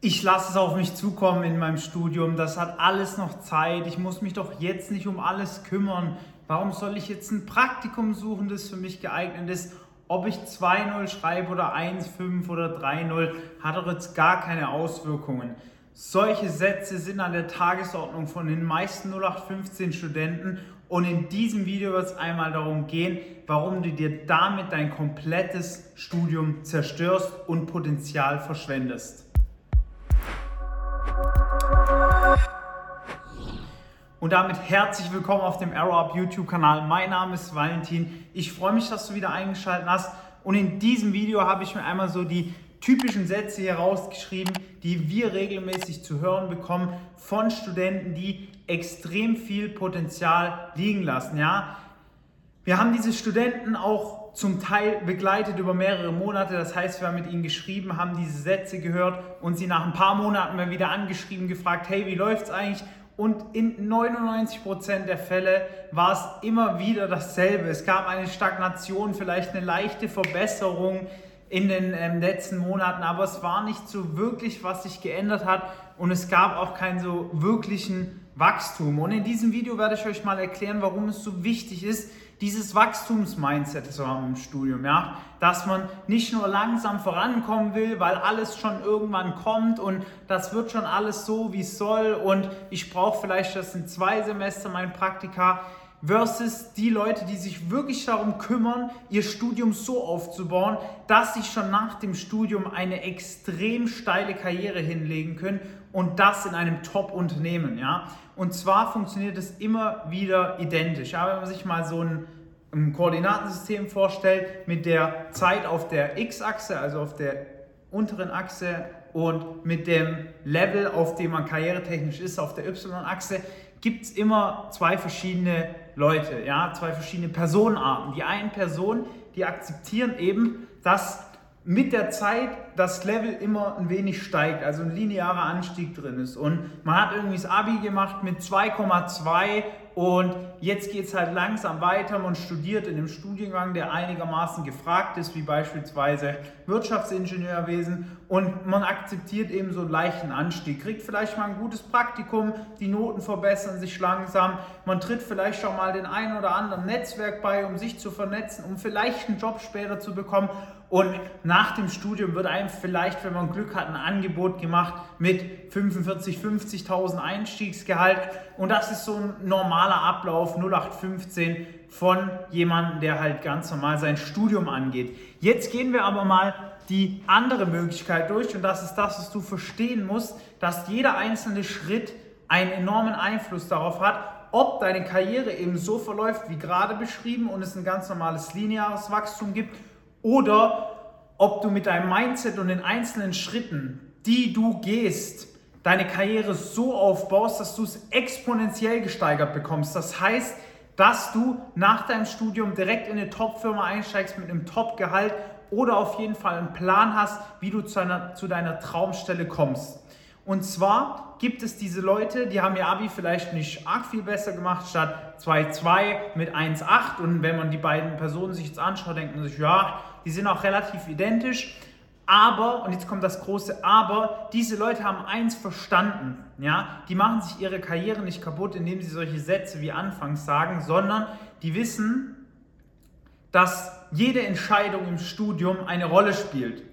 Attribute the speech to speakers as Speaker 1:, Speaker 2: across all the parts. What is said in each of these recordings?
Speaker 1: ich lasse es auf mich zukommen in meinem Studium, das hat alles noch Zeit, ich muss mich doch jetzt nicht um alles kümmern. Warum soll ich jetzt ein Praktikum suchen, das für mich geeignet ist? Ob ich 2-0 schreibe oder 1-5 oder 3-0, hat doch jetzt gar keine Auswirkungen. Solche Sätze sind an der Tagesordnung von den meisten 0815 Studenten und in diesem Video wird es einmal darum gehen, warum du dir damit dein komplettes Studium zerstörst und Potenzial verschwendest. Und damit herzlich willkommen auf dem Arrow Up YouTube-Kanal. Mein Name ist Valentin. Ich freue mich, dass du wieder eingeschaltet hast. Und in diesem Video habe ich mir einmal so die typischen Sätze hier rausgeschrieben, die wir regelmäßig zu hören bekommen von Studenten, die extrem viel Potenzial liegen lassen. Ja? Wir haben diese Studenten auch zum Teil begleitet über mehrere Monate. Das heißt, wir haben mit ihnen geschrieben, haben diese Sätze gehört und sie nach ein paar Monaten mal wieder angeschrieben, gefragt, hey, wie läuft es eigentlich? Und in 99% der Fälle war es immer wieder dasselbe. Es gab eine Stagnation, vielleicht eine leichte Verbesserung in den ähm, letzten Monaten, aber es war nicht so wirklich, was sich geändert hat und es gab auch keinen so wirklichen Wachstum. Und in diesem Video werde ich euch mal erklären, warum es so wichtig ist, dieses Wachstumsmindset zu haben im Studium, ja, dass man nicht nur langsam vorankommen will, weil alles schon irgendwann kommt und das wird schon alles so, wie es soll und ich brauche vielleicht das in zwei Semester mein Praktika versus die Leute, die sich wirklich darum kümmern, ihr Studium so aufzubauen, dass sie schon nach dem Studium eine extrem steile Karriere hinlegen können und das in einem Top-Unternehmen. Ja? Und zwar funktioniert es immer wieder identisch. Ja? Wenn man sich mal so ein, ein Koordinatensystem vorstellt mit der Zeit auf der X-Achse, also auf der unteren Achse und mit dem Level, auf dem man karrieretechnisch ist, auf der Y-Achse, gibt es immer zwei verschiedene Leute, ja, zwei verschiedene Personenarten. Die einen Personen, die akzeptieren eben, dass mit der Zeit das Level immer ein wenig steigt, also ein linearer Anstieg drin ist. Und man hat irgendwie das Abi gemacht mit 2,2 und jetzt geht es halt langsam weiter. Man studiert in einem Studiengang, der einigermaßen gefragt ist, wie beispielsweise Wirtschaftsingenieurwesen. Und man akzeptiert eben so einen leichten Anstieg, kriegt vielleicht mal ein gutes Praktikum, die Noten verbessern sich langsam. Man tritt vielleicht auch mal den einen oder anderen Netzwerk bei, um sich zu vernetzen, um vielleicht einen Job später zu bekommen. Und nach dem Studium wird einem vielleicht, wenn man Glück hat, ein Angebot gemacht mit 45, 50.000 Einstiegsgehalt. Und das ist so ein normaler Ablauf 0815 von jemandem, der halt ganz normal sein Studium angeht. Jetzt gehen wir aber mal die andere Möglichkeit durch und das ist das, was du verstehen musst, dass jeder einzelne Schritt einen enormen Einfluss darauf hat, ob deine Karriere eben so verläuft, wie gerade beschrieben und es ein ganz normales lineares Wachstum gibt oder ob du mit deinem Mindset und den einzelnen Schritten, die du gehst, deine Karriere so aufbaust, dass du es exponentiell gesteigert bekommst. Das heißt, dass du nach deinem Studium direkt in eine Top-Firma einsteigst mit einem Top-Gehalt oder auf jeden Fall einen Plan hast, wie du zu, einer, zu deiner Traumstelle kommst. Und zwar gibt es diese Leute, die haben ihr Abi vielleicht nicht arg viel besser gemacht, statt 2,2 mit 1,8. Und wenn man die beiden Personen sich jetzt anschaut, denkt man sich, ja, die sind auch relativ identisch. Aber, und jetzt kommt das große Aber, diese Leute haben eins verstanden. Ja? Die machen sich ihre Karriere nicht kaputt, indem sie solche Sätze wie anfangs sagen, sondern die wissen, dass jede Entscheidung im Studium eine Rolle spielt.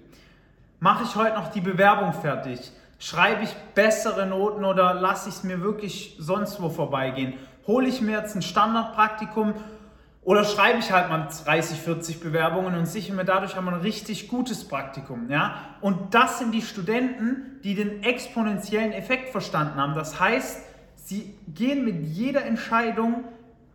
Speaker 1: Mache ich heute noch die Bewerbung fertig? Schreibe ich bessere Noten oder lasse ich es mir wirklich sonst wo vorbeigehen? Hole ich mir jetzt ein Standardpraktikum oder schreibe ich halt mal 30, 40 Bewerbungen und sichere mir dadurch einmal ein richtig gutes Praktikum. Ja? Und das sind die Studenten, die den exponentiellen Effekt verstanden haben. Das heißt, sie gehen mit jeder Entscheidung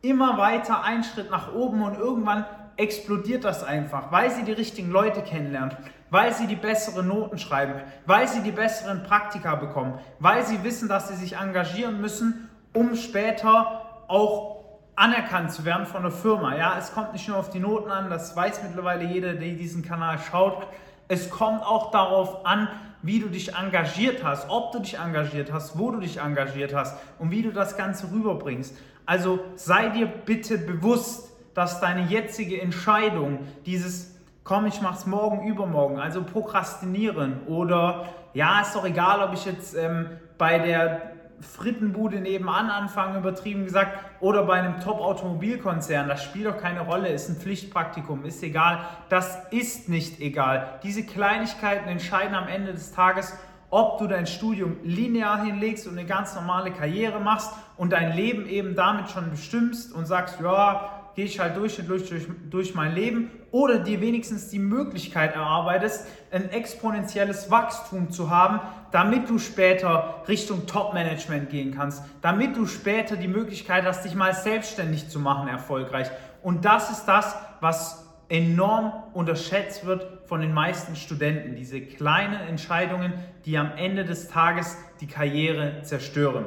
Speaker 1: immer weiter einen Schritt nach oben und irgendwann explodiert das einfach, weil sie die richtigen Leute kennenlernen, weil sie die besseren Noten schreiben, weil sie die besseren Praktika bekommen, weil sie wissen, dass sie sich engagieren müssen, um später auch anerkannt zu werden von der Firma. Ja, es kommt nicht nur auf die Noten an, das weiß mittlerweile jeder, der diesen Kanal schaut. Es kommt auch darauf an, wie du dich engagiert hast, ob du dich engagiert hast, wo du dich engagiert hast und wie du das Ganze rüberbringst. Also sei dir bitte bewusst, dass deine jetzige Entscheidung, dieses komm, ich mach's morgen, übermorgen, also prokrastinieren oder ja, ist doch egal, ob ich jetzt ähm, bei der Frittenbude nebenan anfangen, übertrieben gesagt, oder bei einem Top-Automobilkonzern. Das spielt doch keine Rolle, ist ein Pflichtpraktikum, ist egal. Das ist nicht egal. Diese Kleinigkeiten entscheiden am Ende des Tages, ob du dein Studium linear hinlegst und eine ganz normale Karriere machst und dein Leben eben damit schon bestimmst und sagst, ja, gehe ich halt durch durch, durch, durch mein Leben oder dir wenigstens die Möglichkeit erarbeitest, ein exponentielles Wachstum zu haben, damit du später Richtung Top-Management gehen kannst, damit du später die Möglichkeit hast, dich mal selbstständig zu machen, erfolgreich. Und das ist das, was enorm unterschätzt wird von den meisten Studenten. Diese kleinen Entscheidungen, die am Ende des Tages die Karriere zerstören.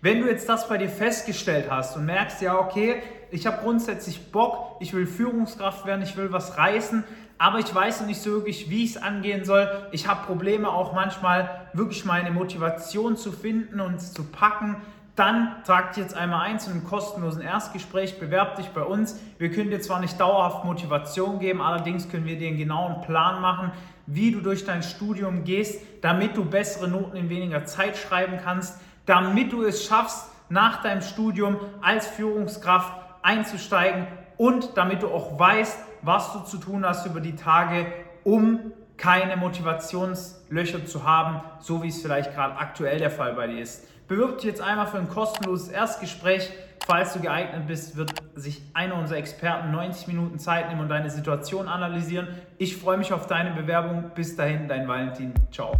Speaker 1: Wenn du jetzt das bei dir festgestellt hast und merkst, ja, okay, ich habe grundsätzlich Bock, ich will Führungskraft werden, ich will was reißen, aber ich weiß nicht so wirklich, wie ich es angehen soll. Ich habe Probleme auch manchmal wirklich meine Motivation zu finden und zu packen. Dann trag dich jetzt einmal ein zu einem kostenlosen Erstgespräch, bewerb dich bei uns. Wir können dir zwar nicht dauerhaft Motivation geben, allerdings können wir dir einen genauen Plan machen, wie du durch dein Studium gehst, damit du bessere Noten in weniger Zeit schreiben kannst, damit du es schaffst, nach deinem Studium als Führungskraft einzusteigen und damit du auch weißt, was du zu tun hast über die Tage, um keine Motivationslöcher zu haben, so wie es vielleicht gerade aktuell der Fall bei dir ist. Bewirb dich jetzt einmal für ein kostenloses Erstgespräch. Falls du geeignet bist, wird sich einer unserer Experten 90 Minuten Zeit nehmen und deine Situation analysieren. Ich freue mich auf deine Bewerbung. Bis dahin, dein Valentin. Ciao.